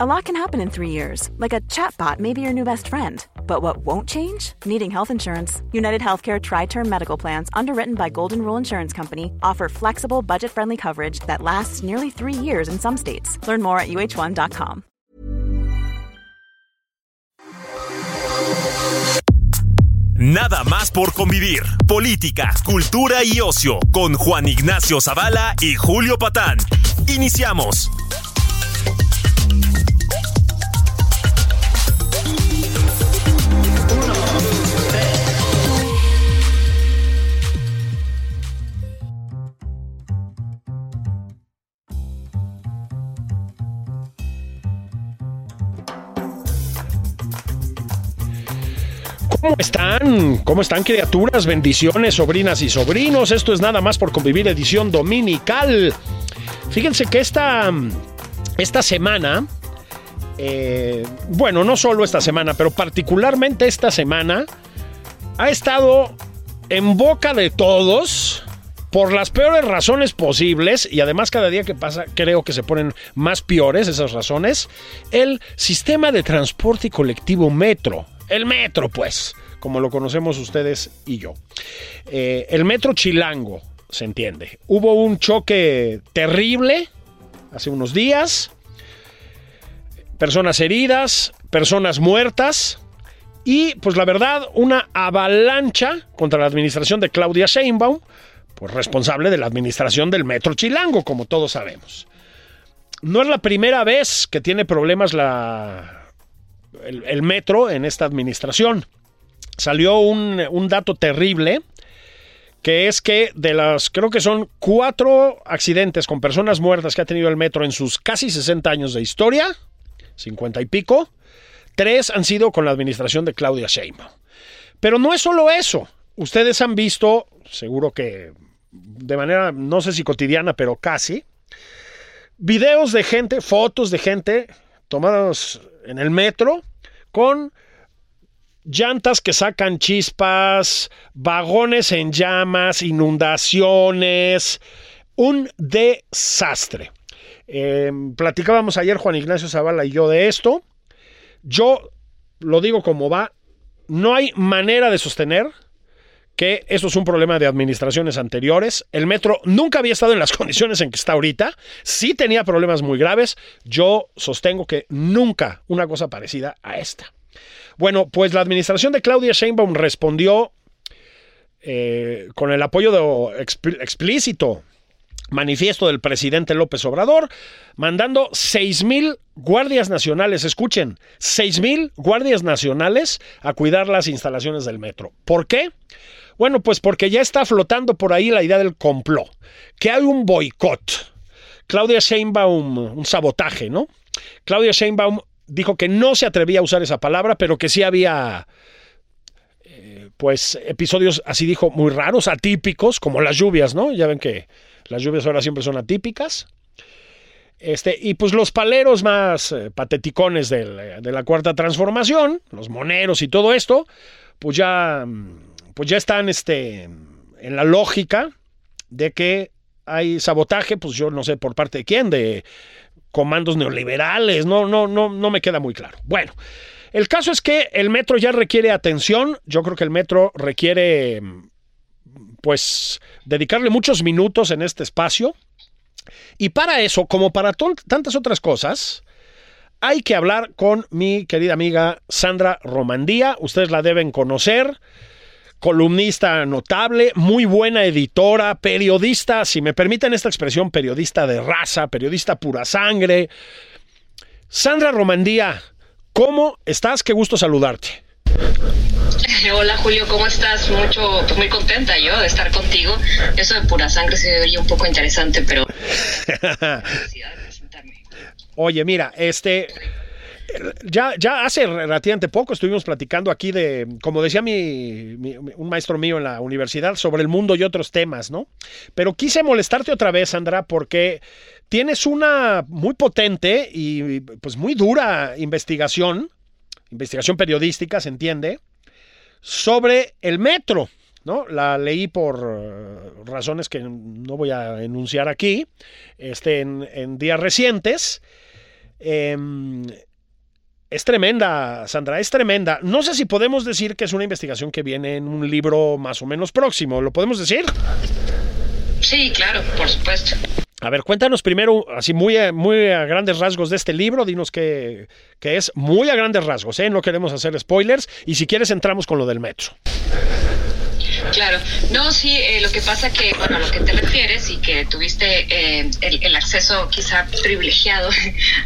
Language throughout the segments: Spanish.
A lot can happen in three years, like a chatbot may be your new best friend. But what won't change? Needing health insurance. United Healthcare Tri Term Medical Plans, underwritten by Golden Rule Insurance Company, offer flexible, budget friendly coverage that lasts nearly three years in some states. Learn more at uh1.com. Nada más por convivir. Política, cultura y ocio con Juan Ignacio Zavala y Julio Patán. Iniciamos. ¿Cómo están? ¿Cómo están criaturas? Bendiciones, sobrinas y sobrinos. Esto es nada más por convivir edición dominical. Fíjense que esta, esta semana, eh, bueno, no solo esta semana, pero particularmente esta semana, ha estado en boca de todos por las peores razones posibles, y además cada día que pasa creo que se ponen más peores esas razones, el sistema de transporte colectivo metro. El metro, pues, como lo conocemos ustedes y yo. Eh, el metro chilango, se entiende. Hubo un choque terrible hace unos días. Personas heridas, personas muertas. Y pues la verdad, una avalancha contra la administración de Claudia Sheinbaum, pues responsable de la administración del metro chilango, como todos sabemos. No es la primera vez que tiene problemas la, el, metro en esta administración. Salió un, un, dato terrible, que es que de las, creo que son cuatro accidentes con personas muertas que ha tenido el metro en sus casi 60 años de historia, 50 y pico, tres han sido con la administración de Claudia Sheinbaum. Pero no es solo eso. Ustedes han visto, seguro que de manera, no sé si cotidiana, pero casi, videos de gente, fotos de gente tomados en el metro con llantas que sacan chispas, vagones en llamas, inundaciones, un desastre. Eh, platicábamos ayer Juan Ignacio Zavala y yo de esto. Yo lo digo como va, no hay manera de sostener que eso es un problema de administraciones anteriores. El metro nunca había estado en las condiciones en que está ahorita. Sí tenía problemas muy graves. Yo sostengo que nunca una cosa parecida a esta. Bueno, pues la administración de Claudia Sheinbaum respondió eh, con el apoyo de, explícito manifiesto del presidente López Obrador, mandando 6 mil guardias nacionales, escuchen, 6 mil guardias nacionales a cuidar las instalaciones del metro. ¿Por qué? Bueno, pues porque ya está flotando por ahí la idea del complot, que hay un boicot. Claudia Sheinbaum, un sabotaje, ¿no? Claudia Sheinbaum dijo que no se atrevía a usar esa palabra, pero que sí había, pues, episodios, así dijo, muy raros, atípicos, como las lluvias, ¿no? Ya ven que las lluvias ahora siempre son atípicas. Este, y pues los paleros más eh, pateticones del, de la cuarta transformación, los moneros y todo esto, pues ya pues ya están este, en la lógica de que hay sabotaje, pues yo no sé por parte de quién, de comandos neoliberales, no, no, no, no me queda muy claro. Bueno, el caso es que el metro ya requiere atención, yo creo que el metro requiere, pues, dedicarle muchos minutos en este espacio. Y para eso, como para tantas otras cosas, hay que hablar con mi querida amiga Sandra Romandía. Ustedes la deben conocer columnista notable, muy buena editora, periodista, si me permiten esta expresión, periodista de raza, periodista pura sangre. Sandra Romandía, ¿cómo estás? Qué gusto saludarte. Hola Julio, ¿cómo estás? Mucho, pues muy contenta yo de estar contigo. Eso de pura sangre se oye un poco interesante, pero... Oye, mira, este ya, ya hace relativamente poco estuvimos platicando aquí de, como decía mi, un maestro mío en la universidad, sobre el mundo y otros temas, ¿no? Pero quise molestarte otra vez, Sandra, porque tienes una muy potente y pues muy dura investigación, investigación periodística, se entiende, sobre el metro. ¿No? La leí por eh, razones que no voy a enunciar aquí, este, en, en días recientes, Em, es tremenda, Sandra, es tremenda. No sé si podemos decir que es una investigación que viene en un libro más o menos próximo. ¿Lo podemos decir? Sí, claro, por supuesto. A ver, cuéntanos primero, así muy, muy a grandes rasgos de este libro, dinos que, que es muy a grandes rasgos, ¿eh? no queremos hacer spoilers, y si quieres entramos con lo del metro. Claro, no, sí, eh, lo que pasa que, bueno, a lo que te refieres y que tuviste eh, el, el acceso quizá privilegiado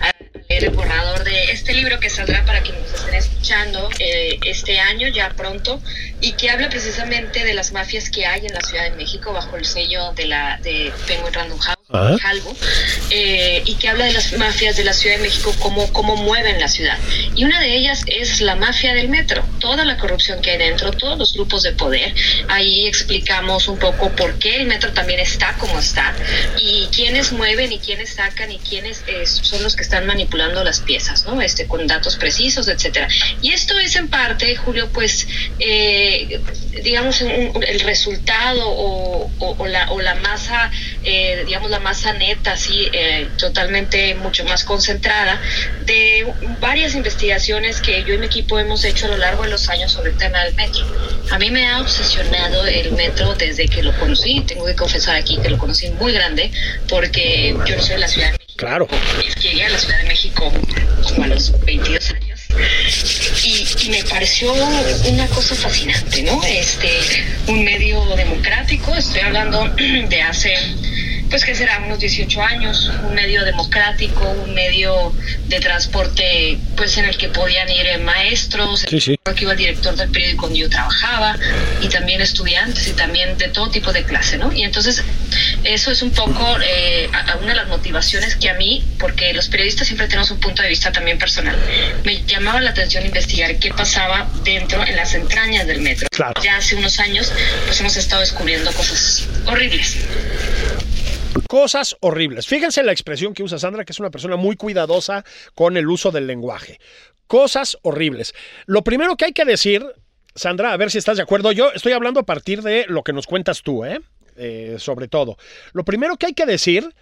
a leer el borrador de este libro que saldrá para quienes nos estén escuchando eh, este año, ya pronto, y que habla precisamente de las mafias que hay en la Ciudad de México bajo el sello de la de Penguin Random House. Halbo, eh, y que habla de las mafias de la Ciudad de México, cómo, cómo mueven la ciudad. Y una de ellas es la mafia del metro, toda la corrupción que hay dentro, todos los grupos de poder. Ahí explicamos un poco por qué el metro también está como está, y quiénes mueven y quiénes sacan y quiénes eh, son los que están manipulando las piezas, ¿no? Este, con datos precisos, etcétera. Y esto es en parte, Julio, pues, eh, digamos, un- un- el resultado o, o- o la, o la masa, eh, digamos, la masa neta, así, eh, totalmente mucho más concentrada, de varias investigaciones que yo y mi equipo hemos hecho a lo largo de los años sobre el tema del metro. A mí me ha obsesionado el metro desde que lo conocí, tengo que confesar aquí que lo conocí muy grande, porque yo no soy de la Ciudad de México. Claro. Llegué a la Ciudad de México como a los 22 años y, y me pareció una cosa fascinante, ¿no? Este, un medio democrático, estoy hablando de hace, pues que será unos 18 años, un medio democrático, un medio de transporte, pues en el que podían ir eh, maestros, Sí, sí. Aquí iba el director del periódico donde yo trabajaba y también estudiantes y también de todo tipo de clase, ¿no? Y entonces eso es un poco eh, una de las motivaciones que a mí, porque los periodistas siempre tenemos un punto de vista también personal, me llamaba la atención investigar qué pasaba dentro, en las entrañas del metro. Claro. Ya hace unos años pues hemos estado descubriendo cosas horribles. Cosas horribles. Fíjense la expresión que usa Sandra, que es una persona muy cuidadosa con el uso del lenguaje. Cosas horribles. Lo primero que hay que decir, Sandra, a ver si estás de acuerdo. Yo estoy hablando a partir de lo que nos cuentas tú, ¿eh? Eh, sobre todo. Lo primero que hay que decir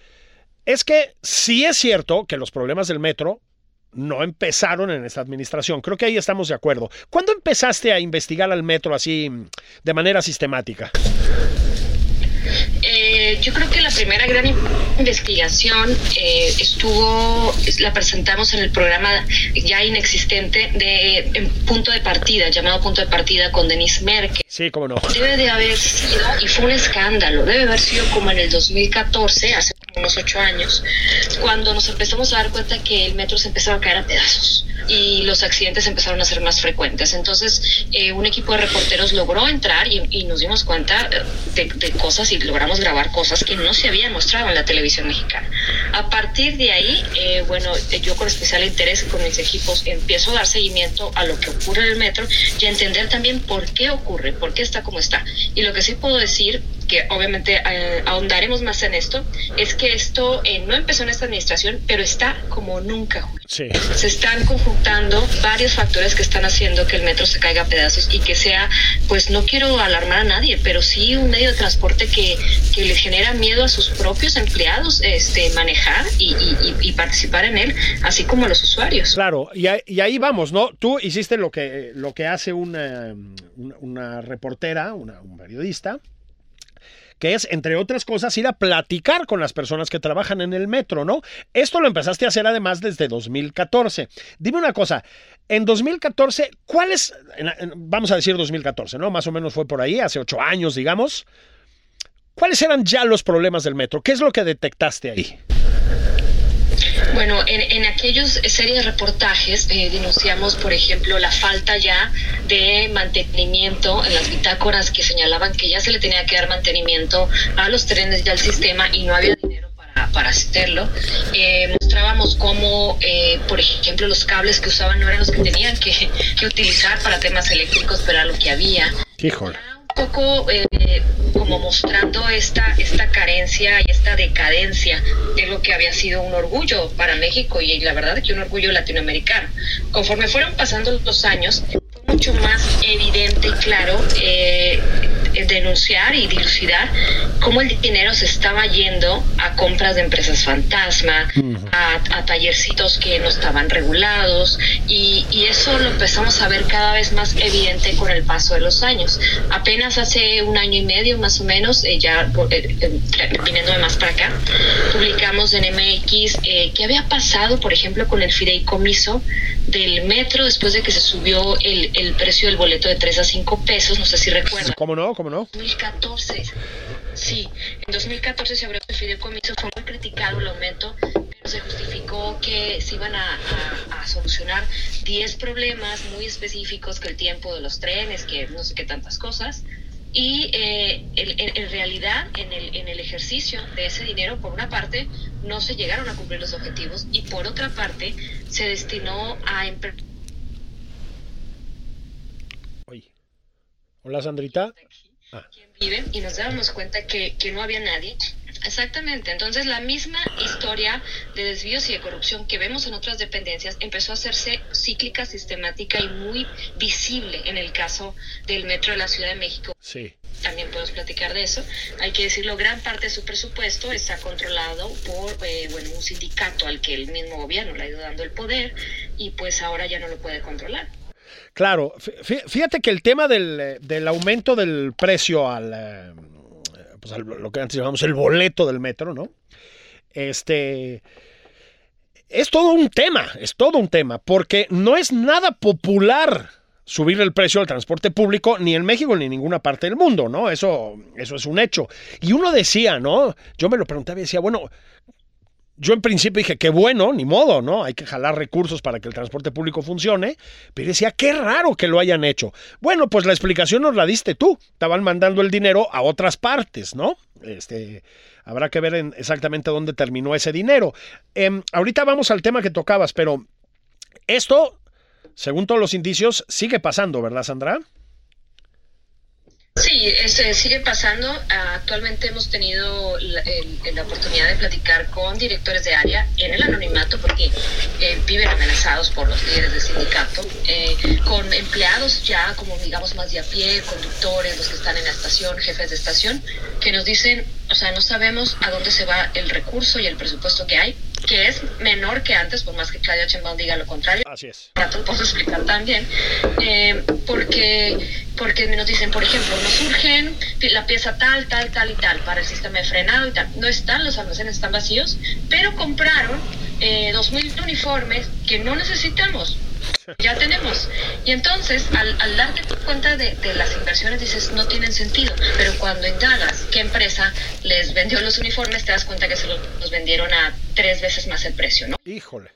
es que sí es cierto que los problemas del metro no empezaron en esta administración. Creo que ahí estamos de acuerdo. ¿Cuándo empezaste a investigar al metro así de manera sistemática? Eh, yo creo que la primera gran investigación eh, estuvo, la presentamos en el programa ya inexistente de en Punto de Partida, llamado Punto de Partida con Denise Merkel. Sí, cómo no. Debe de haber sido, y fue un escándalo, debe haber sido como en el 2014, hace unos ocho años, cuando nos empezamos a dar cuenta que el metro se empezaba a caer a pedazos y los accidentes empezaron a ser más frecuentes. Entonces, eh, un equipo de reporteros logró entrar y, y nos dimos cuenta eh, de, de cosas y logramos grabar cosas que no se habían mostrado en la televisión mexicana. A partir de ahí, eh, bueno, yo con especial interés con mis equipos empiezo a dar seguimiento a lo que ocurre en el metro y a entender también por qué ocurre, por qué está como está. Y lo que sí puedo decir que obviamente eh, ahondaremos más en esto, es que esto eh, no empezó en esta administración, pero está como nunca. Sí. Se están conjuntando varios factores que están haciendo que el metro se caiga a pedazos y que sea, pues no quiero alarmar a nadie, pero sí un medio de transporte que, que le genera miedo a sus propios empleados este, manejar y, y- participar en él, así como a los usuarios. Claro, y, ahí- y ahí vamos, ¿no? Tú hiciste lo que, lo que hace una, una, una reportera, una, un periodista, que es, entre otras cosas, ir a platicar con las personas que trabajan en el metro, ¿no? Esto lo empezaste a hacer además desde 2014. Dime una cosa, en 2014, ¿cuál es, vamos a decir 2014, ¿no? Más o menos fue por ahí, hace ocho años, digamos. ¿Cuáles eran ya los problemas del metro? ¿Qué es lo que detectaste ahí? Bueno, en, en aquellos series de reportajes eh, denunciamos, por ejemplo, la falta ya de mantenimiento en las bitácoras que señalaban que ya se le tenía que dar mantenimiento a los trenes y al sistema y no había dinero para, hacerlo. Eh, mostrábamos cómo, eh, por ejemplo, los cables que usaban no eran los que tenían que, que utilizar para temas eléctricos, pero era lo que había Híjole. Un poco eh, como mostrando esta, esta carencia y esta decadencia de lo que había sido un orgullo para México y la verdad que un orgullo latinoamericano. Conforme fueron pasando los años, fue mucho más evidente y claro eh, denunciar y dilucidar cómo el dinero se estaba yendo a compras de empresas fantasma, a, tallercitos que no estaban regulados y, eso lo empezamos a ver cada vez más evidente con el paso de los años. Apenas hace un año y medio más o menos, eh, ya eh, eh, viniendo de más para acá, publicamos en MX qué había pasado, por ejemplo, con el fideicomiso del metro después de que se subió el, el precio del boleto de 3 a 5 pesos, no sé si recuerdan. ¿Cómo no? ¿Cómo no? 2014. Sí, en 2014 se abrió el fideicomiso, fue muy criticado el aumento, pero se justificó que se iban a, solucionar 10 problemas muy específicos, que el tiempo de los trenes, que no sé qué tantas cosas. Y eh, en, realidad, en el, en el ejercicio de ese dinero, por una parte, no se llegaron a cumplir los objetivos y por otra parte, se destinó a... Hola, Sandrita. Ah. viven y nos dábamos cuenta que, que no había nadie. Exactamente, entonces la misma historia de desvíos y de corrupción que vemos en otras dependencias empezó a hacerse cíclica, sistemática y muy visible en el caso del Metro de la Ciudad de México. Sí. También podemos platicar de eso. Hay que decirlo, gran parte de su presupuesto está controlado por eh, bueno, un sindicato al que el mismo gobierno le ha ido dando el poder y pues ahora ya no lo puede controlar. Claro, fíjate que el tema del, aumento del precio al, eh, pues lo que antes llamamos el boleto del metro, ¿no? Este es todo un tema, es todo un tema, porque no es nada popular subir el precio del transporte público ni en México ni en ninguna parte del mundo, ¿no? Eso, eso es un hecho. Y uno decía, ¿no? Yo me lo preguntaba y decía, bueno, yo en principio dije, qué bueno, ni modo, ¿no? Hay que jalar recursos para que el transporte público funcione. Pero decía, qué raro que lo hayan hecho. Bueno, pues la explicación nos la diste tú. Estaban mandando el dinero a otras partes, ¿no? Este, habrá que ver exactamente dónde terminó ese dinero. Em, ahorita vamos al tema que tocabas, pero esto, según todos los indicios, sigue pasando, ¿verdad, Sandra? Sí, eh, sigue pasando. Actualmente hemos tenido la, oportunidad de platicar con directores de área en el anonimato porque eh, viven amenazados por los líderes del sindicato, eh, con empleados ya como digamos más de a pie, conductores, los que están en la estación, jefes de estación, que nos dicen, o sea, no sabemos a dónde se va el recurso y el presupuesto que hay, que es menor que antes, por más que Claudia Chembón diga lo contrario. Así es. Ya te lo puedo explicar también, porque porque nos dicen, por ejemplo, nos surgen la pieza tal, tal, tal y tal para el sistema de frenado y tal. No están, los almacenes están vacíos, pero compraron eh, 2.000 uniformes que no necesitamos ya tenemos. Y entonces, al, al darte cuenta de, las inversiones, dices, no tienen sentido. Pero cuando indagas qué empresa les vendió los uniformes, te das cuenta que se los, vendieron a tres veces más el precio, ¿no? Híjole.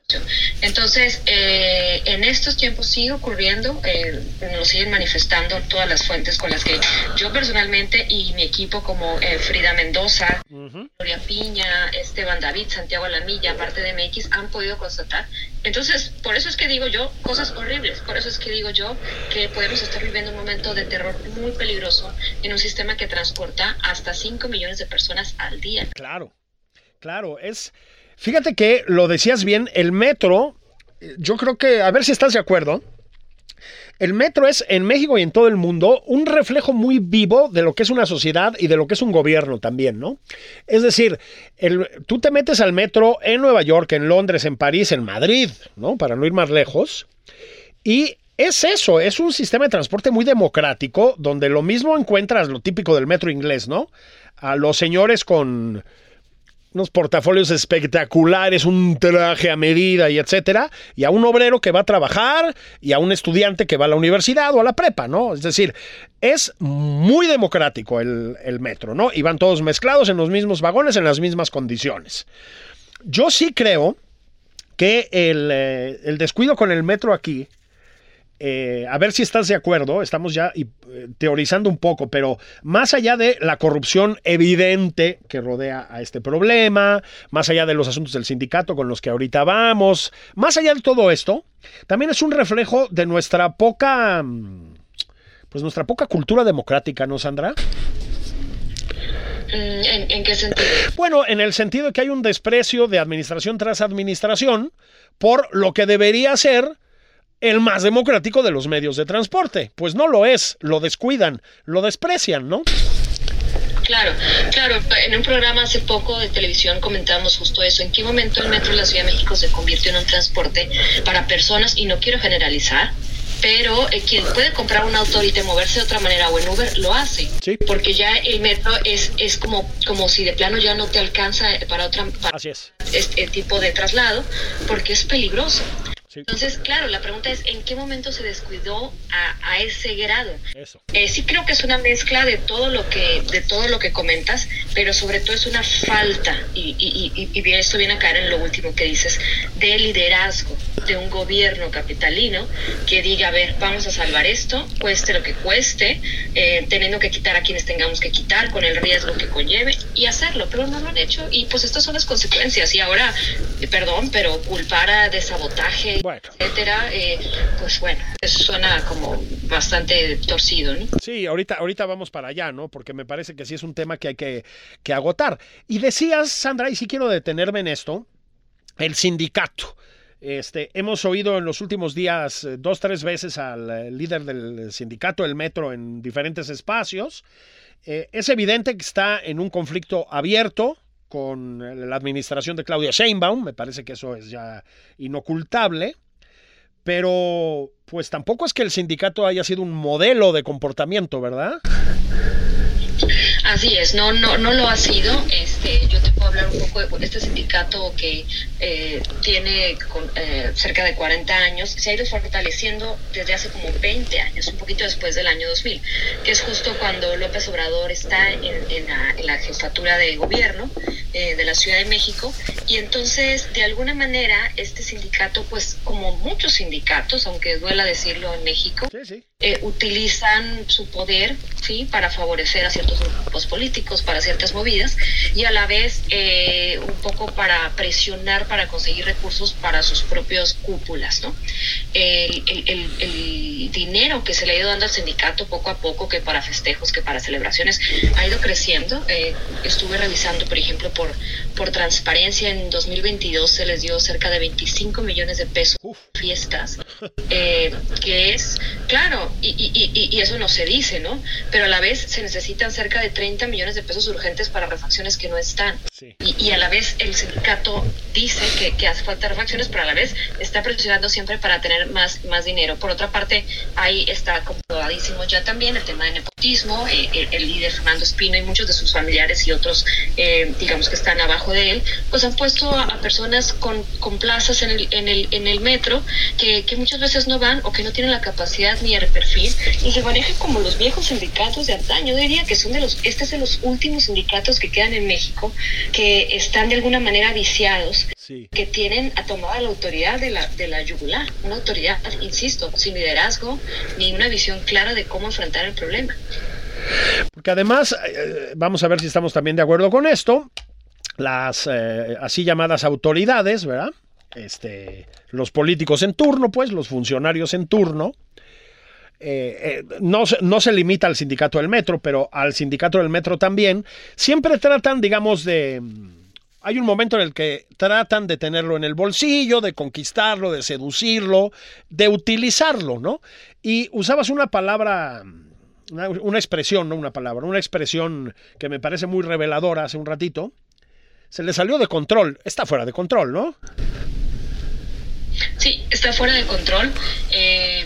Entonces, eh, en estos tiempos sigue ocurriendo, eh, nos siguen manifestando todas las fuentes con las que yo personalmente y mi equipo como eh, Frida Mendoza, Gloria Piña, Esteban David, Santiago Alamilla, aparte de MX, han podido constatar. Entonces, por eso es que digo yo, cosas horribles. Por eso es que digo yo que podemos estar viviendo un momento de terror muy peligroso en un sistema que transporta hasta 5 millones de personas al día. Claro, claro, es... Fíjate que lo decías bien, el metro, yo creo que, a ver si estás de acuerdo, el metro es en México y en todo el mundo un reflejo muy vivo de lo que es una sociedad y de lo que es un gobierno también, ¿no? Es decir, el, tú te metes al metro en Nueva York, en Londres, en París, en Madrid, ¿no? Para no ir más lejos. Y es eso, es un sistema de transporte muy democrático, donde lo mismo encuentras lo típico del metro inglés, ¿no? A los señores con unos portafolios espectaculares, un traje a medida y etcétera, y a un obrero que va a trabajar y a un estudiante que va a la universidad o a la prepa, ¿no? Es decir, es muy democrático el, metro, ¿no? Y van todos mezclados en los mismos vagones, en las mismas condiciones. Yo sí creo que el, eh, el descuido con el metro aquí eh, a ver si estás de acuerdo, estamos ya eh, teorizando un poco, pero más allá de la corrupción evidente que rodea a este problema, más allá de los asuntos del sindicato con los que ahorita vamos, más allá de todo esto, también es un reflejo de nuestra poca, mm, pues nuestra poca cultura democrática, ¿no, Sandra? Mm, ¿En, ¿En, qué sentido? Bueno, en el sentido de que hay un desprecio de administración tras administración por lo que debería ser el más democrático de los medios de transporte. Pues no lo es, lo descuidan, lo desprecian, ¿no? Claro, claro. En un programa hace poco de televisión comentábamos justo eso. ¿En qué momento el metro de la Ciudad de México se convirtió en un transporte para personas? Y no quiero generalizar, pero eh, quien puede comprar un auto y moverse de otra manera o en Uber lo hace. Sí. Porque ya el metro es, es como, como si de plano ya no te alcanza para otra para Así es. este tipo de traslado, porque es peligroso. Sí. Entonces, claro, la pregunta es, ¿en qué momento se descuidó a, a ese grado? Eso. Eh, sí creo que es una mezcla de todo lo que de todo lo que comentas, pero sobre todo es una falta y, y, y, esto viene a caer en lo último que dices de liderazgo de un gobierno capitalino que diga, a ver, vamos a salvar esto, cueste lo que cueste, eh, teniendo que quitar a quienes tengamos que quitar, con el riesgo que conlleve y hacerlo, pero no lo han hecho y pues estas son las consecuencias y ahora, eh, perdón, pero culpar a de sabotaje, Bueno. etcétera, eh, pues bueno, eso suena como bastante torcido, ¿no? Sí, ahorita, ahorita vamos para allá, ¿no? Porque me parece que sí es un tema que hay que, que agotar. Y decías, Sandra, y sí quiero detenerme en esto, el sindicato. Este, hemos oído en los últimos días eh, dos, tres veces al eh, líder del sindicato, el metro, en diferentes espacios. Eh, es evidente que está en un conflicto abierto con la administración de Claudia Sheinbaum, me parece que eso es ya inocultable, pero pues tampoco es que el sindicato haya sido un modelo de comportamiento, ¿verdad? Así es, no, no, no lo ha sido. Este, yo te puedo hablar un poco de este sindicato que eh, tiene con, eh, cerca de 40 años, se ha ido fortaleciendo desde hace como 20 años, un poquito después del año 2000, que es justo cuando López Obrador está en, en, la, en la, jefatura de gobierno eh, de la Ciudad de México y entonces de alguna manera este sindicato, pues como muchos sindicatos, aunque duela decirlo en México, sí, sí. Eh, utilizan su poder ¿sí? para favorecer a ciertos grupos políticos, para ciertas movidas, y a la vez eh, un poco para presionar, para conseguir recursos para sus propios cúpulas. ¿no? Dinero que se le ha ido dando al sindicato poco a poco, que para festejos, que para celebraciones, ha ido creciendo. Eh, estuve revisando, por ejemplo, por, por transparencia, en 2022 se les dio cerca de 25 millones de pesos fiestas, eh, que es, claro, y, y, y, y, eso no se dice, ¿no? Pero a la vez se necesitan cerca de 30 millones de pesos urgentes para refacciones que no están. Y, y, a la vez el sindicato dice que, que, hace falta refacciones, pero a la vez está presionando siempre para tener más, más dinero. Por otra parte, ahí está comprobadísimo ya también el tema de nepotismo, eh, el, el, líder Fernando Espino y muchos de sus familiares y otros, eh, digamos que están abajo de él, pues han puesto a, a personas con, con, plazas en el, en el, en el metro que, que muchas veces no van o que no tienen la capacidad ni el perfil y se manejan como los viejos sindicatos de antaño. Yo diría que son de los, este es de los últimos sindicatos que quedan en México que están de alguna manera viciados, sí. que tienen a tomar la autoridad de la, de la yugular, una autoridad, insisto, sin liderazgo ni una visión clara de cómo enfrentar el problema. Porque además, eh, vamos a ver si estamos también de acuerdo con esto, las eh, así llamadas autoridades, ¿verdad? Este, los políticos en turno, pues, los funcionarios en turno, eh, eh, no, no, se limita al sindicato del metro, pero al sindicato del metro también, siempre tratan, digamos, de... Hay un momento en el que tratan de tenerlo en el bolsillo, de conquistarlo, de seducirlo, de utilizarlo, ¿no? Y usabas una palabra, una, una expresión, no una palabra, una expresión que me parece muy reveladora hace un ratito. Se le salió de control, está fuera de control, ¿no? Sí, está fuera de control. Eh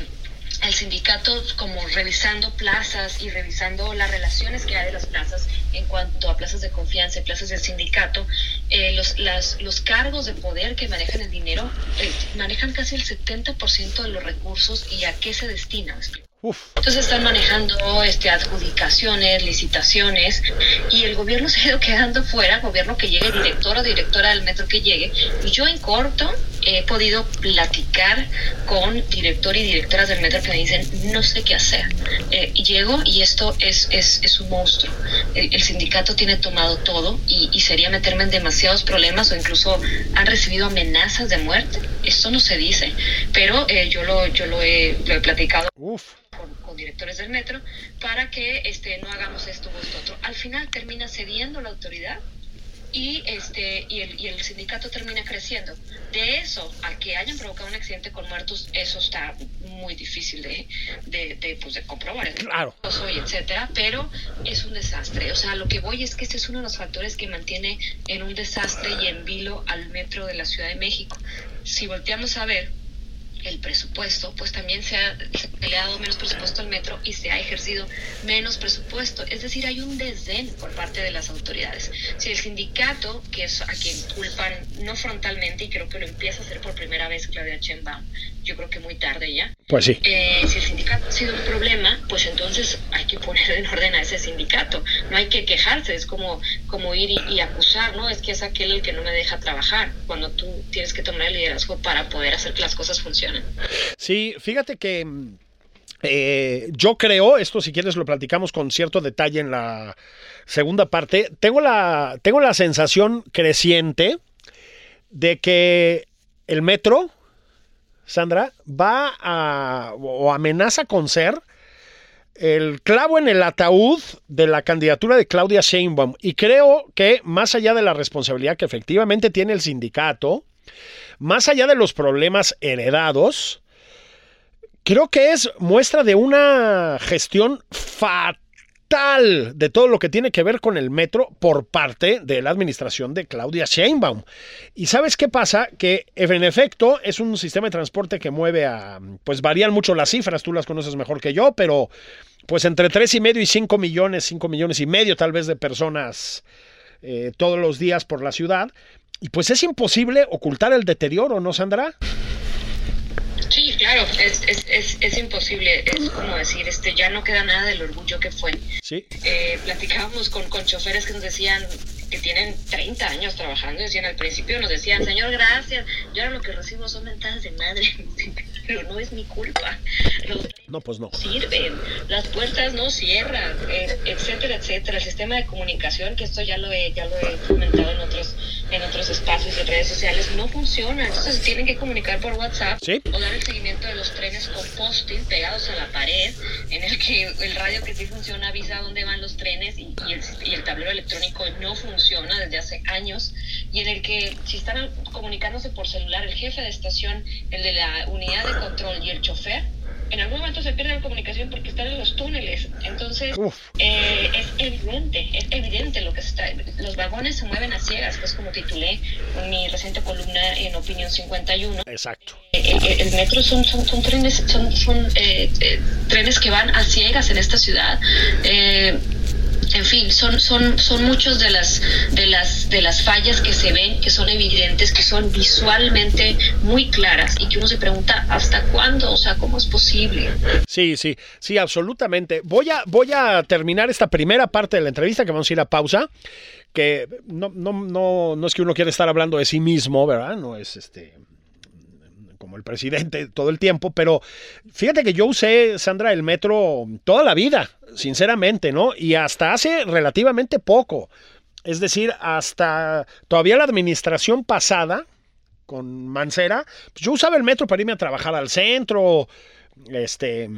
el sindicato como revisando plazas y revisando las relaciones que hay de las plazas en cuanto a plazas de confianza y plazas del sindicato, eh, los, las, los cargos de poder que manejan el dinero eh, manejan casi el 70% de los recursos y a qué se destina. Uf. Entonces están manejando este, adjudicaciones, licitaciones y el gobierno se ha ido quedando fuera, gobierno que llegue, director o directora del metro que llegue. Y yo en corto he podido platicar con director y directoras del metro que me dicen, no sé qué hacer. Eh, llego y esto es, es, es un monstruo. El, el, sindicato tiene tomado todo y, y, sería meterme en demasiados problemas o incluso han recibido amenazas de muerte. Esto no se dice, pero eh, yo, lo, yo lo, he, lo he platicado. Uf directores del metro para que este, no hagamos esto o esto otro. Al final termina cediendo la autoridad y este y el, y el sindicato termina creciendo. De eso a que hayan provocado un accidente con muertos, eso está muy difícil de, de, de, pues, de comprobar. Claro. Soy, etcétera, pero es un desastre. O sea, lo que voy es que este es uno de los factores que mantiene en un desastre y en vilo al metro de la Ciudad de México. Si volteamos a ver, el presupuesto, pues también se ha, se le ha dado menos presupuesto al metro y se ha ejercido menos presupuesto. Es decir, hay un desdén por parte de las autoridades. Si el sindicato, que es a quien culpan no frontalmente, y creo que lo empieza a hacer por primera vez Claudia Sheinbaum, yo creo que muy tarde ya. Pues sí. Eh, si el sindicato ha sido un problema, pues entonces hay que poner en orden a ese sindicato. No hay que quejarse, es como, como ir y, y acusar, ¿no? Es que es aquel el que no me deja trabajar, cuando tú tienes que tomar el liderazgo para poder hacer que las cosas funcionen. Sí, fíjate que eh, yo creo, esto si quieres lo platicamos con cierto detalle en la segunda parte, tengo la, tengo la sensación creciente de que el metro, Sandra, va a o amenaza con ser el clavo en el ataúd de la candidatura de Claudia Sheinbaum. Y creo que más allá de la responsabilidad que efectivamente tiene el sindicato, más allá de los problemas heredados, creo que es muestra de una gestión fatal de todo lo que tiene que ver con el metro por parte de la administración de Claudia Sheinbaum. ¿Y sabes qué pasa? Que en efecto es un sistema de transporte que mueve a, pues varían mucho las cifras, tú las conoces mejor que yo, pero pues entre tres y medio y 5 millones, 5 millones y medio tal vez de personas eh, todos los días por la ciudad. Y pues es imposible ocultar el deterioro, ¿no, Sandra? Sí, claro, es, es, es, es, imposible, es como decir, este, ya no queda nada del orgullo que fue. Sí. Eh, platicábamos con, con choferes que nos decían que tienen 30 años trabajando, decían al principio, nos decían, señor, gracias, yo ahora lo que recibo son mentadas de madre, pero no es mi culpa. Los no, pues no. Sirven, las puertas no cierran, eh, etcétera, etcétera. El sistema de comunicación, que esto ya lo he, ya lo he comentado en otros, en otros espacios de redes sociales, no funciona. Entonces tienen que comunicar por WhatsApp ¿Sí? o dar el seguimiento de los trenes con posting pegados a la pared, en el que el radio que sí funciona avisa dónde van los trenes y, y, el, y el tablero electrónico no funciona desde hace años, y en el que si están comunicándose por celular el jefe de estación, el de la unidad de control y el chofer, en algún momento se pierde la comunicación porque están en los túneles. Entonces, eh, es evidente, es evidente lo que se está. Los vagones se mueven a ciegas, que es como titulé mi reciente columna en Opinión 51. Exacto. Eh, el, el, metro son, son, son trenes, son, son eh, trenes que van a ciegas en esta ciudad en fin, son, son, son muchos de las, de, las, de las fallas que se ven, que son evidentes, que son visualmente muy claras y que uno se pregunta, ¿hasta cuándo? O sea, ¿cómo es posible? Sí, sí, sí, absolutamente. Voy a, voy a terminar esta primera parte de la entrevista, que vamos a ir a pausa, que no, no, no, no es que uno quiera estar hablando de sí mismo, ¿verdad? No es este como el presidente todo el tiempo, pero fíjate que yo usé, Sandra, el metro toda la vida, sinceramente, ¿no? Y hasta hace relativamente poco. Es decir, hasta todavía la administración pasada, con Mancera, pues yo usaba el metro para irme a trabajar al centro, este,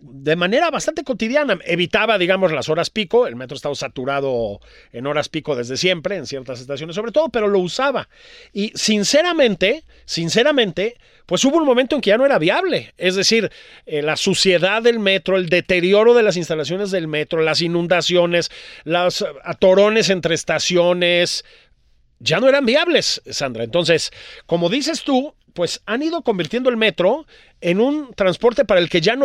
de manera bastante cotidiana. Evitaba, digamos, las horas pico. El metro estaba saturado en horas pico desde siempre, en ciertas estaciones sobre todo, pero lo usaba. Y sinceramente, sinceramente, pues hubo un momento en que ya no era viable. Es decir, eh, la suciedad del metro, el deterioro de las instalaciones del metro, las inundaciones, los atorones entre estaciones, ya no eran viables, Sandra. Entonces, como dices tú, pues han ido convirtiendo el metro en un transporte para el que ya no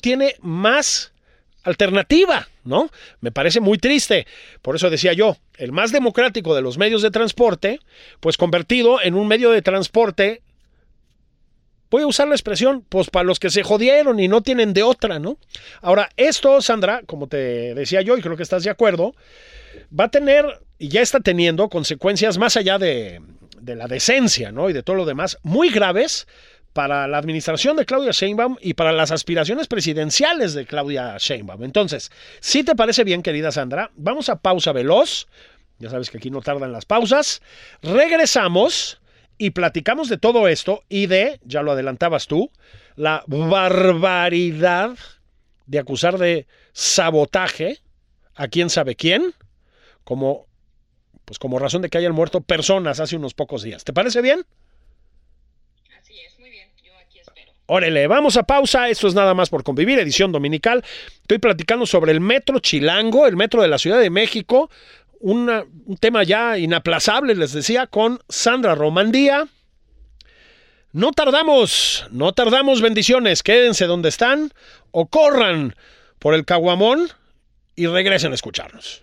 Tiene más alternativa, ¿no? Me parece muy triste. Por eso decía yo, el más democrático de los medios de transporte, pues convertido en un medio de transporte voy a usar la expresión, pues para los que se jodieron y no tienen de otra, ¿no? Ahora, esto, Sandra, como te decía yo, y creo que estás de acuerdo, va a tener, y ya está teniendo, consecuencias más allá de, de la decencia, ¿no? Y de todo lo demás, muy graves para la administración de Claudia Sheinbaum y para las aspiraciones presidenciales de Claudia Sheinbaum. Entonces, si te parece bien, querida Sandra, vamos a pausa veloz. Ya sabes que aquí no tardan las pausas. Regresamos y platicamos de todo esto y de, ya lo adelantabas tú, la barbaridad de acusar de sabotaje a quién sabe quién, como, pues como razón de que hayan muerto personas hace unos pocos días. ¿Te parece bien? Órale, vamos a pausa. Esto es nada más por convivir, edición dominical. Estoy platicando sobre el metro chilango, el metro de la Ciudad de México. un tema ya inaplazable, les decía, con Sandra Romandía. No tardamos, no tardamos bendiciones. Quédense donde están o corran por el caguamón y regresen a escucharnos.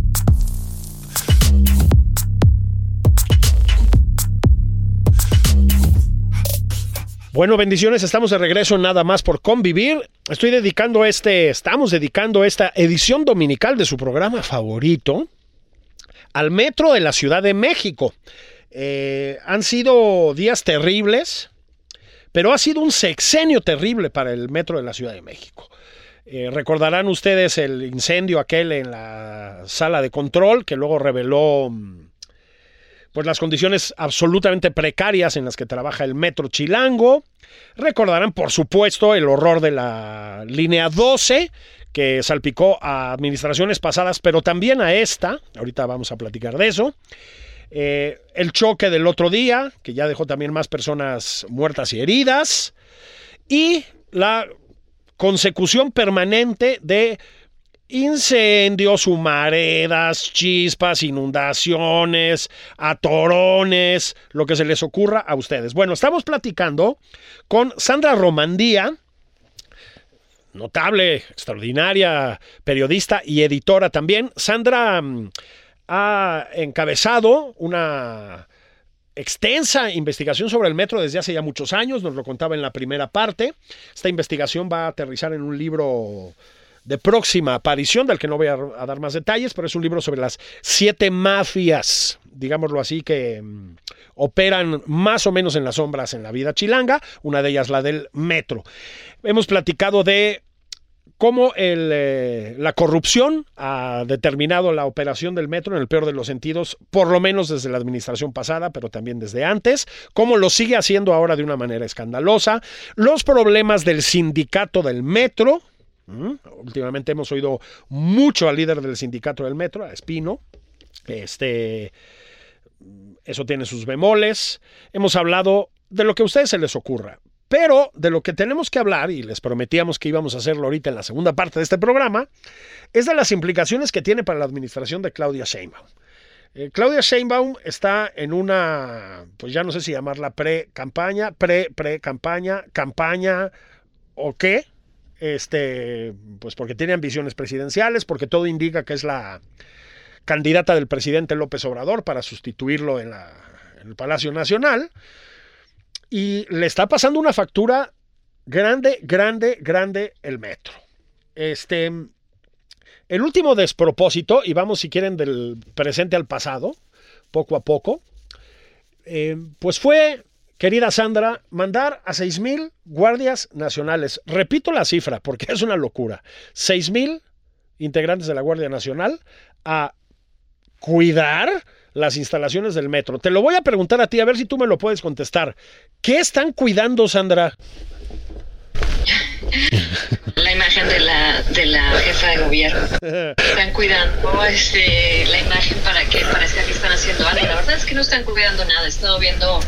Bueno, bendiciones, estamos de regreso nada más por convivir. Estoy dedicando este, estamos dedicando esta edición dominical de su programa favorito al metro de la Ciudad de México. Eh, han sido días terribles, pero ha sido un sexenio terrible para el metro de la Ciudad de México. Eh, recordarán ustedes el incendio aquel en la sala de control que luego reveló mm, pues las condiciones absolutamente precarias en las que trabaja el metro chilango. Recordarán, por supuesto, el horror de la línea 12 que salpicó a administraciones pasadas, pero también a esta. Ahorita vamos a platicar de eso. Eh, el choque del otro día, que ya dejó también más personas muertas y heridas. Y la consecución permanente de incendios, humaredas, chispas, inundaciones, atorones, lo que se les ocurra a ustedes. Bueno, estamos platicando con Sandra Romandía, notable, extraordinaria periodista y editora también. Sandra mm, ha encabezado una extensa investigación sobre el metro desde hace ya muchos años, nos lo contaba en la primera parte. Esta investigación va a aterrizar en un libro de próxima aparición, del que no voy a, dar más detalles, pero es un libro sobre las siete mafias, digámoslo así, que mm, operan más o menos en las sombras en la vida chilanga, una de ellas la del metro. Hemos platicado de cómo eh, la corrupción ha determinado la operación del metro en el peor de los sentidos, por lo menos desde la administración pasada, pero también desde antes, cómo lo sigue haciendo ahora de una manera escandalosa, los problemas del sindicato del metro, Últimamente hemos oído mucho al líder del sindicato del metro, a Espino. Este, eso tiene sus bemoles. Hemos hablado de lo que a ustedes se les ocurra. Pero de lo que tenemos que hablar, y les prometíamos que íbamos a hacerlo ahorita en la segunda parte de este programa, es de las implicaciones que tiene para la administración de Claudia Sheinbaum. Eh, Claudia Sheinbaum está en una, pues ya no sé si llamarla pre-campaña, pre-pre-campaña, campaña o qué, este, pues porque tiene ambiciones presidenciales, porque todo indica que es la candidata del presidente López Obrador para sustituirlo en, el Palacio Nacional. Y le está pasando una factura grande, grande, grande el metro. Este, el último despropósito, y vamos si quieren del presente al pasado, poco a poco, eh, pues fue querida Sandra, mandar a 6.000 guardias nacionales. Repito la cifra porque es una locura. 6.000 integrantes de la Guardia Nacional a cuidar las instalaciones del metro. Te lo voy a preguntar a ti, a ver si tú me lo puedes contestar. ¿Qué están cuidando, Sandra? La imagen de la, de la jefa de gobierno. Están cuidando este, la imagen para que parezca que están haciendo algo. La verdad es que no están cuidando nada. He estado viendo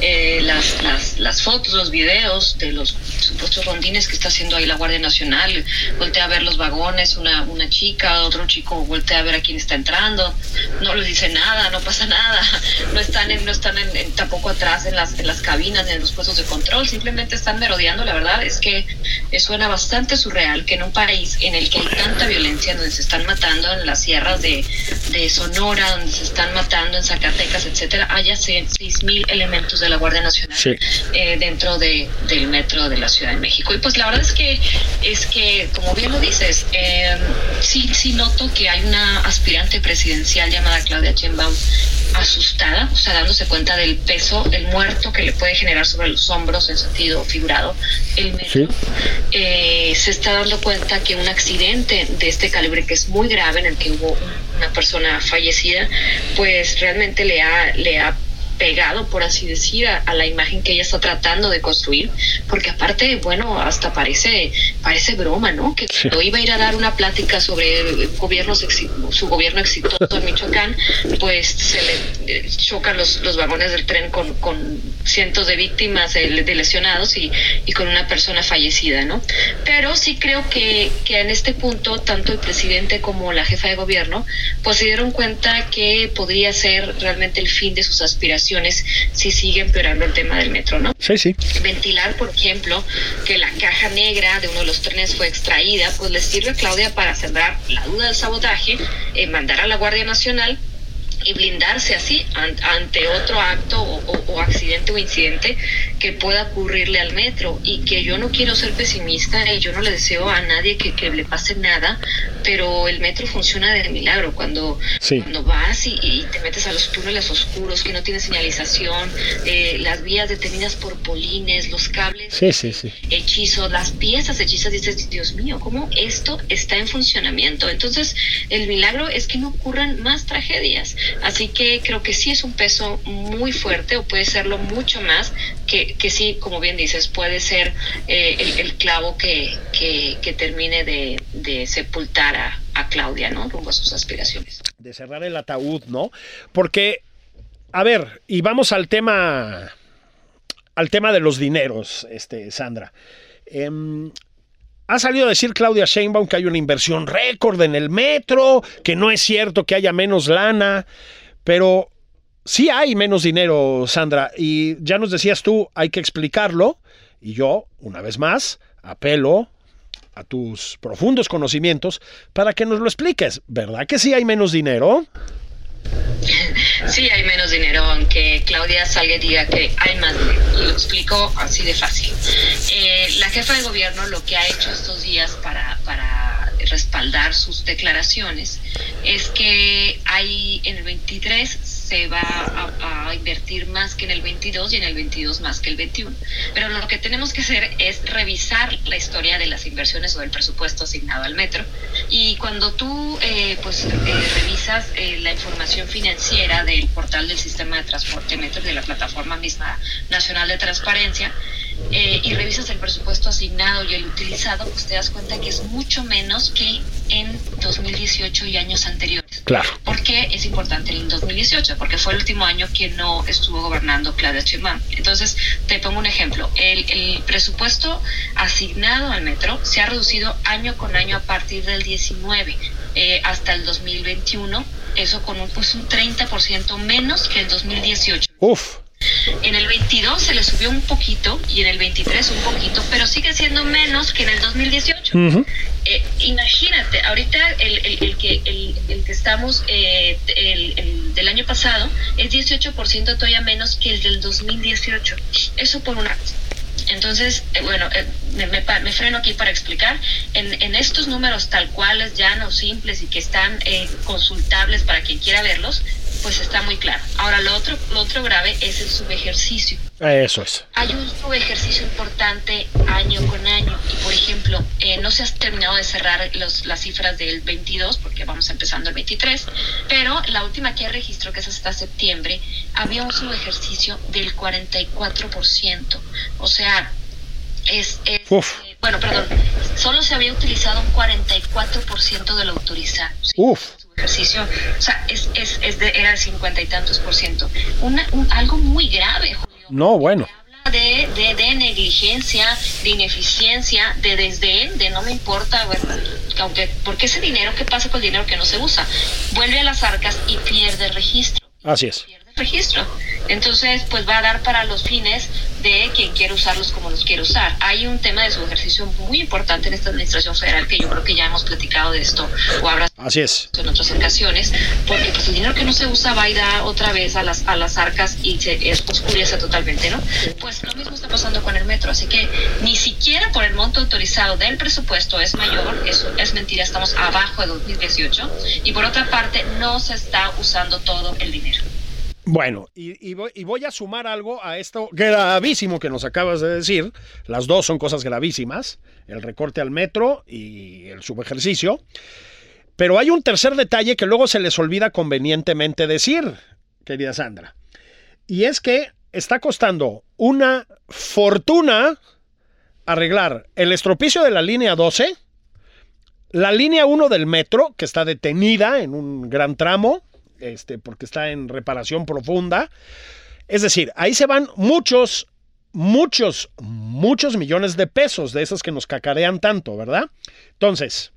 eh, las, las, las fotos, los videos de los supuestos rondines que está haciendo ahí la Guardia Nacional. Voltea a ver los vagones, una, una chica, otro chico voltea a ver a quién está entrando. No les dice nada, no pasa nada. No están, en, no están en, tampoco atrás en las, en las cabinas, en los puestos de control. Simplemente están merodeando. La verdad es que suena bastante surreal que en un país en el que hay tanta violencia, donde se están matando en las sierras de, de Sonora, donde se están matando en Zacatecas, etcétera, haya seis mil elementos de la Guardia Nacional Sí. eh, dentro de, del metro de la Ciudad de México. Y pues la verdad es que, es que como bien lo dices, eh, sí, sí noto que hay una aspirante presidencial llamada Claudia Sheinbaum asustada, o sea, dándose cuenta del peso, del muerto que le puede generar sobre los hombros en sentido figurado el metro. Sí. Eh, se está dando cuenta que un accidente de este calibre, que es muy grave, en el que hubo una persona fallecida, pues realmente le ha, le ha pegado, por así decir, a, a la imagen que ella está tratando de construir, porque aparte, bueno, hasta parece, parece broma, ¿no? Que Sí. cuando iba a ir a dar una plática sobre gobiernos su gobierno exitoso en Michoacán, pues se le eh, chocan los, los vagones del tren con, con cientos de víctimas de, de lesionados y, y con una persona fallecida, ¿no? Pero sí creo que, que en este punto, tanto el presidente como la jefa de gobierno, pues se dieron cuenta que podría ser realmente el fin de sus aspiraciones si sigue empeorando el tema del metro, ¿no? Sí, sí. ventilar, por ejemplo, que la caja negra de uno de los trenes fue extraída, pues le sirve a Claudia para sembrar la duda del sabotaje, eh, mandar a la Guardia Nacional y blindarse así an- ante otro acto o, o- o accidente o incidente que pueda ocurrirle al metro y que yo no quiero ser pesimista y yo no le deseo a nadie que, que le pase nada, pero el metro funciona de milagro cuando, Sí. cuando vas y, y te metes a los túneles oscuros que no tiene señalización, eh, las vías detenidas por polines, los cables Sí, sí, sí. hechizos, las piezas hechizas, dices, Dios mío, ¿cómo esto está en funcionamiento? Entonces, el milagro es que no ocurran más tragedias. Así que creo que sí es un peso muy fuerte, o puede serlo mucho más, que, que sí, como bien dices, puede ser eh, el, clavo que, que, termine de, sepultar a, a Claudia, ¿no? Rumbo a sus aspiraciones. de cerrar el ataúd, ¿no? Porque, a ver, y vamos al tema, al tema de los dineros, este, Sandra. Em, ha salido a decir Claudia Sheinbaum que hay una inversión récord en el metro, que no es cierto que haya menos lana, pero sí hay menos dinero, Sandra, y ya nos decías tú, hay que explicarlo, y yo, una vez más, apelo a tus profundos conocimientos para que nos lo expliques. ¿Verdad que sí hay menos dinero? Sí, hay menos dinero, aunque Claudia salga y diga que hay más dinero. Lo explico así de fácil. Eh, la jefa de gobierno lo que ha hecho estos días para, para respaldar sus declaraciones es que hay en el 23 se va a, a invertir más que en el 22 y en el 22 más que el 21. Pero lo que tenemos que hacer es revisar la historia de las inversiones o del presupuesto asignado al metro. Y cuando tú eh, pues eh, revisas eh, la información financiera del portal del sistema de transporte metro de la plataforma misma nacional de transparencia eh, y revisas el presupuesto asignado y el utilizado, pues te das cuenta que es mucho menos que en 2018 y años anteriores. Claro. ¿Por qué es importante el 2018? Porque fue el último año que no estuvo gobernando Claudia Sheinbaum. Entonces, te pongo un ejemplo. El, presupuesto asignado al metro se ha reducido año con año a partir del 19 eh, hasta el 2021. Eso con un, pues, un 30% menos que el 2018. Uf. En el 22 se le subió un poquito y en el 23 un poquito, pero sigue siendo menos que en el 2018. Ujú. Eh, imagínate, ahorita el, el, el que, el, el que estamos eh, el, el del año pasado es 18% todavía menos que el del 2018. Eso por una entonces, eh, bueno, eh, me, me me freno aquí para explicar. En, en estos números tal cuales, llanos, simples y que están eh, consultables para quien quiera verlos, pues está muy claro. Ahora, lo otro, lo otro grave es el subejercicio Eso es. hay un subejercicio importante año con año y por ejemplo eh, no se ha terminado de cerrar los, las cifras del 22 porque vamos empezando el 23 pero la última que registró que es hasta septiembre había un subejercicio del 44% o sea es, es, Uf. eh, bueno, perdón, solo se había utilizado un 44% de lo autorizado. ¿sí? Uf. Ejercicio, o sea, es, es, es de, era de cincuenta y tantos por ciento. Una, un- algo muy grave, Julio. No, bueno. De, de, de negligencia, de ineficiencia, de desdén, de no me importa, bueno, aunque, porque ese dinero, ¿qué pasa con el dinero que no se usa? Vuelve a las arcas y pierde registro Así es. Registro. Entonces, pues va a dar para los fines de quien quiere usarlos como los quiere usar. Hay un tema de su ejercicio muy importante en esta administración federal que yo creo que ya hemos platicado de esto o habrá Así es. en otras ocasiones, porque pues el dinero que no se usa va y da otra vez a las, a las arcas y se es- oscurece totalmente, ¿no? Pues lo mismo está pasando con el metro, así que ni siquiera por el monto autorizado del presupuesto es mayor, eso es mentira, estamos abajo de 2018, y por otra parte no se está usando todo el dinero. Bueno, y, voy, y voy a sumar algo a esto gravísimo que nos acabas de decir. Las dos son cosas gravísimas, el recorte al metro y el subejercicio. Pero hay un tercer detalle que luego se les olvida convenientemente decir, querida Sandra. Y es que está costando una fortuna arreglar el estropicio de la línea 12, la línea 1 del metro, que está detenida en un gran tramo, este, porque está en reparación profunda. Es decir, ahí se van muchos, muchos, muchos millones de pesos de esos que nos cacarean tanto, ¿verdad? Entonces,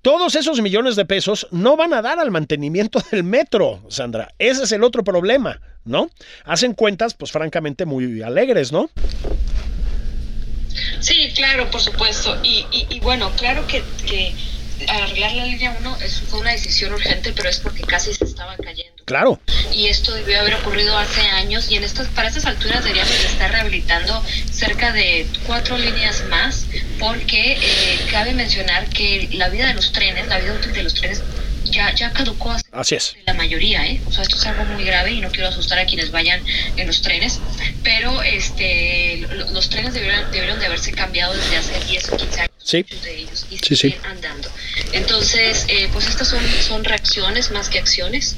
todos esos millones de pesos no van a dar al mantenimiento del metro, Sandra. Ese es el otro problema, ¿no? Hacen cuentas, pues francamente, muy alegres, ¿no? Sí, claro, por supuesto. Y, y, bueno, claro que arreglar la línea 1 es, fue una decisión urgente, pero es porque casi se estaba cayendo. Claro. Y esto debió haber ocurrido hace años y en estas, para estas alturas deberíamos de estar rehabilitando cerca de cuatro líneas más, porque eh, cabe mencionar que la vida de los trenes, la vida útil de los trenes, ya, ya caducó hace Así es. la mayoría, ¿eh? O sea, esto es algo muy grave y no quiero asustar a quienes vayan en los trenes, pero este lo- los trenes debieron, debieron de haberse cambiado desde hace 10 o 15 años. Sí. ellos, y Sí, sí. siguen andando. Entonces, eh, pues estas son, son reacciones más que acciones.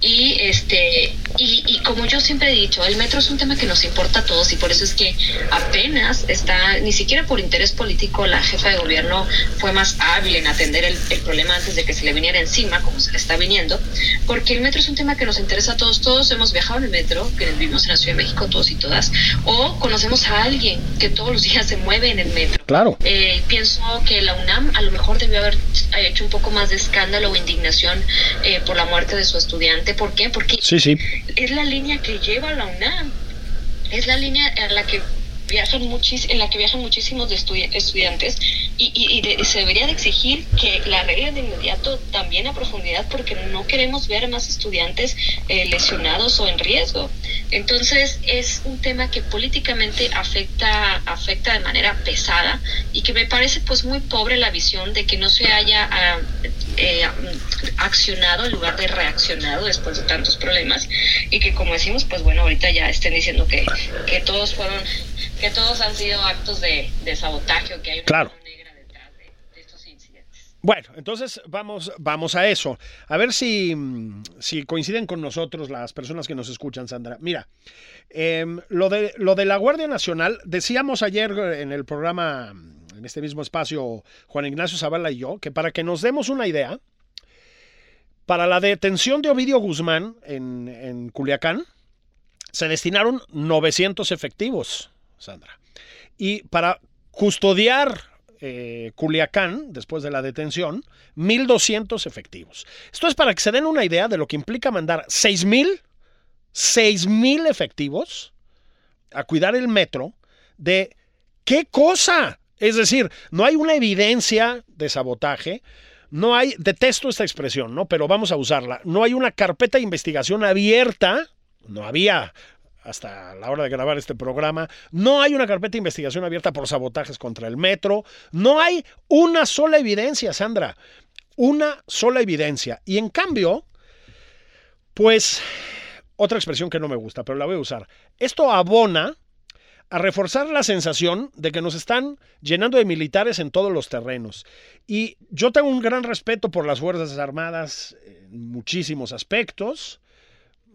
Y este y, y como yo siempre he dicho, el metro es un tema que nos importa a todos y por eso es que apenas está, ni siquiera por interés político, la jefa de gobierno fue más hábil en atender el, el problema antes de que se le viniera encima, como se le está viniendo, porque el metro es un tema que nos interesa a todos. Todos hemos viajado en el metro, quienes vivimos en la Ciudad de México, todos y todas, o conocemos a alguien que todos los días se mueve en el metro. Claro. Eh, pienso que la UNAM a lo mejor debió haber hecho un poco más de escándalo o indignación eh, por la muerte de su estudiante. ¿Por qué? Porque Sí, sí. es la línea que lleva a la UNAM. Es la línea en la que viajan muchis, en la que viajan muchísimos estudiantes y, y- se debería de exigir que la arreglen de inmediato también a profundidad porque no queremos ver más estudiantes eh, lesionados o en riesgo. Entonces es un tema que políticamente afecta afecta de manera pesada y que me parece pues muy pobre la visión de que no se haya ah, eh, accionado en lugar de reaccionado después de tantos problemas y que como decimos pues bueno ahorita ya estén diciendo que, que todos fueron que todos han sido actos de, de sabotaje o que hay una Claro. negra detrás de, de estos incidentes. Bueno, entonces vamos, vamos a eso. A ver si, mm, si coinciden con nosotros las personas que nos escuchan, Sandra. Mira, em, lo, de, lo de la Guardia Nacional, decíamos ayer en el programa, en este mismo espacio, Juan Ignacio Zavala y yo, que para que nos demos una idea, para la detención de Ovidio Guzmán en, en Culiacán, se destinaron 900 efectivos, Sandra. Y para custodiar eh, Culiacán, después de la detención, 1.200 efectivos. Esto es para que se den una idea de lo que implica mandar 6.000, 6.000 efectivos a cuidar el metro de qué cosa. Es decir, no hay una evidencia de sabotaje, no hay, detesto esta expresión, ¿no? Pero vamos a usarla. No hay una carpeta de investigación abierta, no había hasta la hora de grabar este programa, no hay una carpeta de investigación abierta por sabotajes contra el metro, no hay una sola evidencia, Sandra, una sola evidencia. Y en cambio, pues, otra expresión que no me gusta, pero la voy a usar. Esto abona a reforzar la sensación de que nos están llenando de militares en todos los terrenos. Y yo tengo un gran respeto por las Fuerzas Armadas en muchísimos aspectos.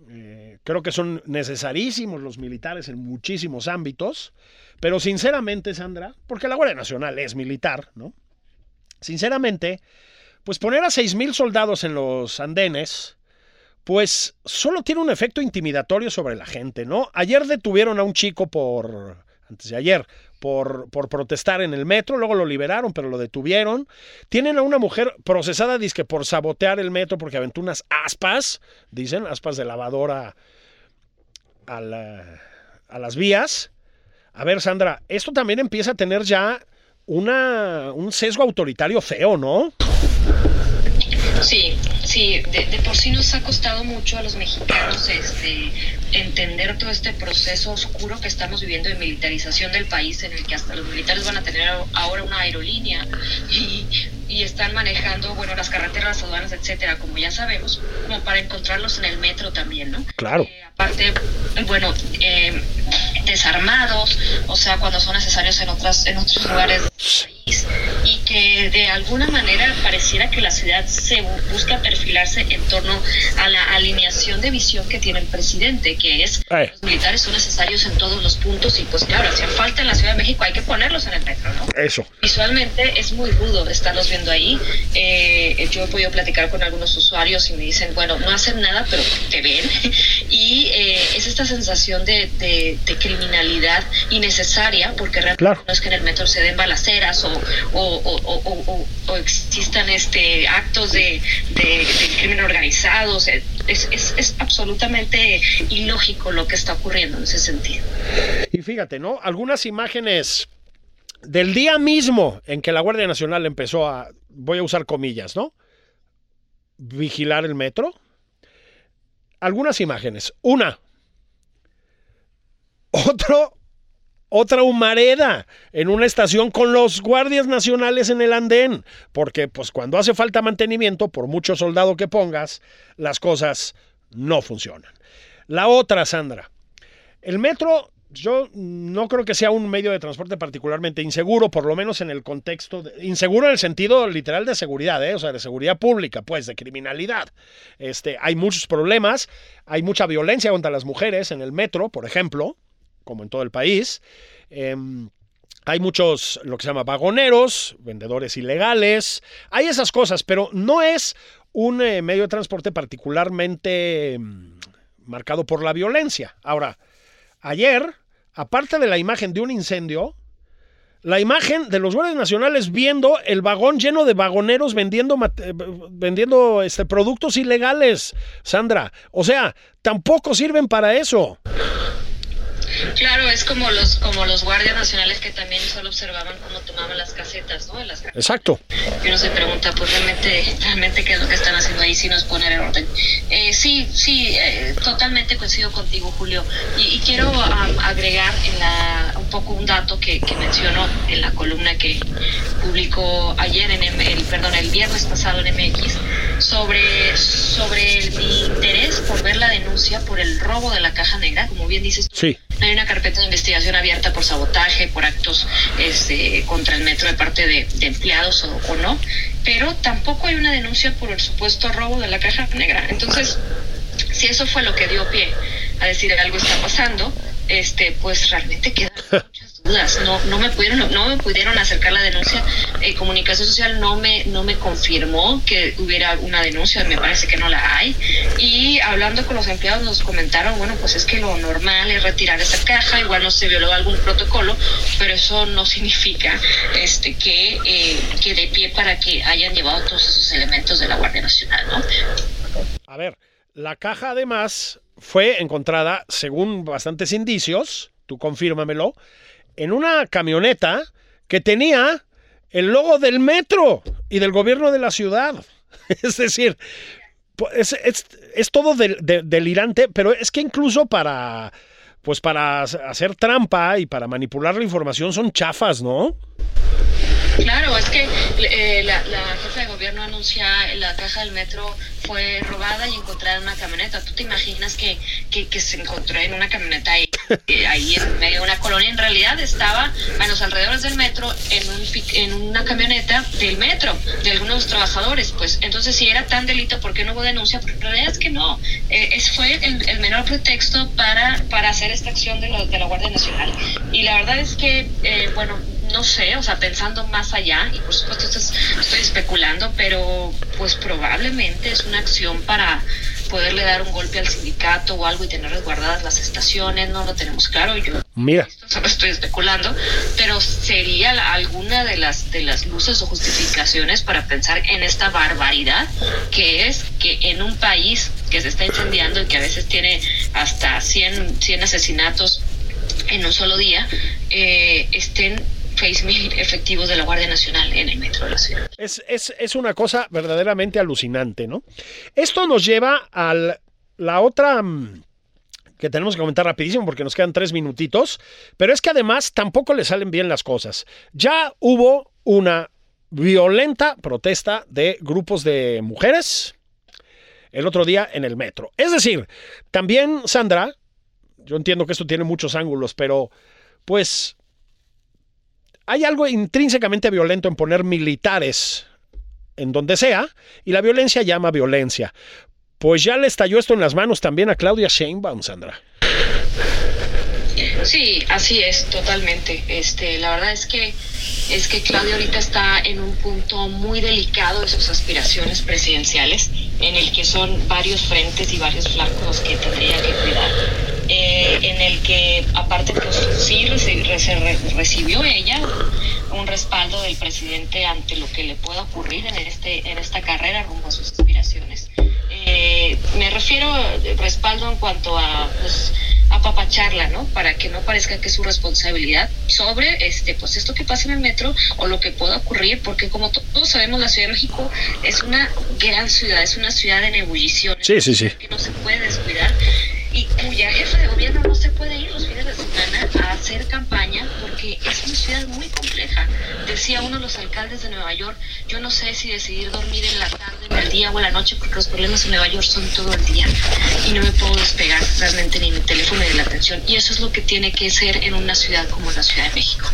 Eh, creo que son necesarísimos los militares en muchísimos ámbitos, pero sinceramente, Sandra, porque la Guardia Nacional es militar, ¿no? Sinceramente, pues poner a 6.000 soldados en los andenes, pues solo tiene un efecto intimidatorio sobre la gente, ¿no? Ayer detuvieron a un chico por, antes de ayer, por, protestar en el metro, luego lo liberaron, pero lo detuvieron. Tienen a una mujer procesada, dice por sabotear el metro porque aventó unas aspas, dicen, aspas de lavadora a, la, a las vías. A ver, Sandra, esto también empieza a tener ya un sesgo autoritario feo, ¿no? Sí, sí, de, de, por sí nos ha costado mucho a los mexicanos este, entender todo este proceso oscuro que estamos viviendo de militarización del país, en el que hasta los militares van a tener ahora una aerolínea y, y están manejando, bueno, las carreteras, las aduanas, etcétera, como ya sabemos, como para encontrarlos en el metro también, ¿no? Claro. Eh, aparte, bueno, eh, desarmados, o sea, cuando son necesarios en otras, en otros lugares del país, y que de alguna manera pareciera que la ciudad se busca perfilarse en torno a la alineación de visión que tiene el presidente, que es Ay. los militares son necesarios en todos los puntos y pues claro, si falta en la Ciudad de México hay que ponerlos en el metro, ¿no? Eso. Visualmente es muy rudo estarlos viendo ahí. Eh, yo he podido platicar con algunos usuarios y me dicen, bueno, no hacen nada, pero te ven. y eh, es esta sensación de, de, de, criminalidad innecesaria, porque realmente claro. no es que en el metro se den balaceras o, o, o, existan este actos de, de crimen organizado. Es, es, es absolutamente ilógico lo que está ocurriendo en ese sentido. Y fíjate, ¿no? Algunas imágenes del día mismo en que la Guardia Nacional empezó a, voy a usar comillas, ¿no? Vigilar el metro. Algunas imágenes. Una. Otro. Otra humareda en una estación con los guardias nacionales en el andén. Porque, pues, cuando hace falta mantenimiento, por mucho soldado que pongas, las cosas no funcionan. La otra, Sandra. El metro yo no creo que sea un medio de transporte particularmente inseguro, por lo menos en el contexto, inseguro en el sentido literal de seguridad, ¿eh? o sea, de seguridad pública, pues, de criminalidad. Este, hay muchos problemas, hay mucha violencia contra las mujeres en el metro, por ejemplo, como en todo el país. Eh, hay muchos, lo que se llama vagoneros, vendedores ilegales, hay esas cosas, pero no es un eh, medio de transporte particularmente eh, marcado por la violencia. Ahora, ayer, aparte de la imagen de un incendio, la imagen de los guardias nacionales viendo el vagón lleno de vagoneros vendiendo, vendiendo este, productos ilegales, Sandra. O sea, tampoco sirven para eso. Claro, es como los como los guardias nacionales que también solo observaban cómo tomaban las casetas, ¿no? Las casetas. Exacto. Y uno se pregunta, pues realmente, realmente qué es lo que están haciendo ahí si no es poner en orden. Eh, sí, sí, eh, totalmente coincido contigo, Julio. Y, y quiero um, agregar en la, un poco un dato que, que mencionó en la columna que publicó ayer en el, perdón, el viernes pasado en MX sobre sobre mi interés por ver la denuncia por el robo de la caja negra, como bien dices. Sí. Hay una carpeta de investigación abierta por sabotaje, por actos este, contra el metro de parte de, de empleados o, o, no, pero tampoco hay una denuncia por el supuesto robo de la caja negra. Entonces, si eso fue lo que dio pie a decir algo está pasando, este, pues realmente quedan muchas dudas. No, no me pudieron, no me pudieron acercar la denuncia. Eh, comunicación social no me, no me confirmó que hubiera una denuncia. Me parece que no la hay. Y hablando con los empleados nos comentaron, bueno, pues es que lo normal es retirar esa caja. Igual no se violó algún protocolo, pero eso no significa, este, que eh, que de pie para que hayan llevado todos esos elementos de la Guardia Nacional, ¿no? A ver, la caja además fue encontrada, según bastantes indicios, tú confírmamelo, en una camioneta que tenía el logo del metro y del gobierno de la ciudad. Es decir, es, todo del, del, delirante, pero es que incluso para, pues para hacer trampa y para manipular la información son chafas, ¿no? Claro, es que eh, la, jefa de gobierno anuncia la caja del metro fue robada y encontrada en una camioneta. ¿Tú te imaginas que, se encontró en una camioneta ahí, eh, ahí en medio de una colonia? En realidad estaba a los alrededores del metro en, un, en una camioneta del metro, de algunos trabajadores. Pues entonces, si era tan delito, ¿por qué no hubo denuncia? Porque en realidad es que no. Eh, fue el, el menor pretexto para, para hacer esta acción de, la- de la Guardia Nacional. Y la verdad es que, eh, bueno, no sé, o sea, pensando más allá, y por supuesto esto es- estoy especulando, pero pues probablemente es una acción para poderle dar un golpe al sindicato o algo y tener resguardadas las estaciones, no lo tenemos claro, yo Mira, solo estoy especulando, pero sería alguna de las de las luces o justificaciones para pensar en esta barbaridad que es que en un país que se está incendiando y que a veces tiene hasta 100, 100 asesinatos en un solo día, eh, estén 6.000 efectivos de la Guardia Nacional en el metro de la ciudad. es, es, es una cosa verdaderamente alucinante, ¿no? Esto nos lleva a la otra mm, que tenemos que comentar rapidísimo porque nos quedan tres minutitos, pero es que además tampoco le salen bien las cosas. Ya hubo una violenta protesta de grupos de mujeres el otro día en el metro. Es decir, también, Sandra, yo entiendo que esto tiene muchos ángulos, pero pues hay algo intrínsecamente violento en poner militares en donde sea y la violencia llama violencia. Pues ya le estalló esto en las manos también a Claudia Sheinbaum, Sandra. Sí, así es, totalmente. Este, la verdad es que es que Claudia ahorita está en un punto muy delicado de sus aspiraciones presidenciales, en el que son varios frentes y varios flancos que tendría que cuidar. Eh, en el que aparte pues sí reci- reci- recibió ella un respaldo del presidente ante lo que le pueda ocurrir en este en esta carrera rumbo a sus aspiraciones. Eh, me refiero respaldo en cuanto a pues apapacharla, ¿no? Para que no parezca que es su responsabilidad sobre este pues esto que pasa en el metro o lo que pueda ocurrir, porque como to- todos sabemos la Ciudad de México es una gran ciudad, es una ciudad en ebullición, Sí, sí, sí. que no se puede descuidar y cuya jefa de gobierno no se puede ir los fines de semana a hacer campaña porque es una ciudad muy compleja. Decía uno de los alcaldes de Nueva York, yo no sé si decidir dormir en la tarde, en el día o en la noche porque los problemas en Nueva York son todo el día y no me puedo despegar realmente ni mi teléfono ni de la atención. Y eso es lo que tiene que ser en una ciudad como la Ciudad de México.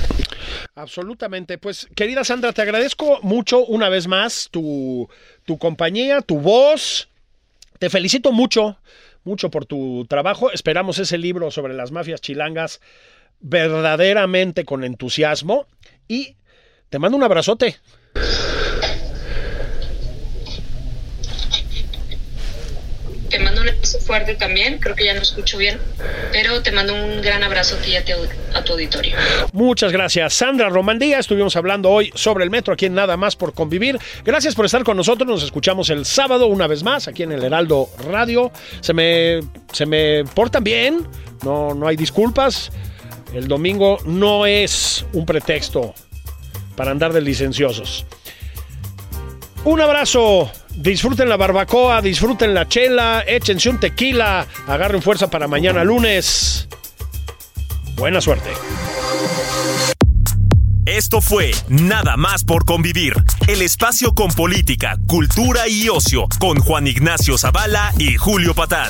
Absolutamente. Pues, querida Sandra, te agradezco mucho una vez más tu, tu compañía, tu voz. Te felicito mucho, mucho por tu trabajo. Esperamos ese libro sobre las mafias chilangas verdaderamente con entusiasmo. Y te mando un abrazote. Te mando un abrazo fuerte también, creo que ya no escucho bien, pero te mando un gran abrazo a ti y a tu, auditorio. Muchas gracias. Sandra Romandía, estuvimos hablando hoy sobre el metro aquí en Nada más por convivir. Gracias por estar con nosotros. Nos escuchamos el sábado una vez más aquí en el Heraldo Radio. Se me, se me portan bien, no, no hay disculpas. El domingo no es un pretexto para andar de licenciosos. Un abrazo. Disfruten la barbacoa, disfruten la chela, échense un tequila, agarren fuerza para mañana lunes. Buena suerte. Esto fue Nada más por convivir, el espacio con política, cultura y ocio, con Juan Ignacio Zavala y Julio Patán.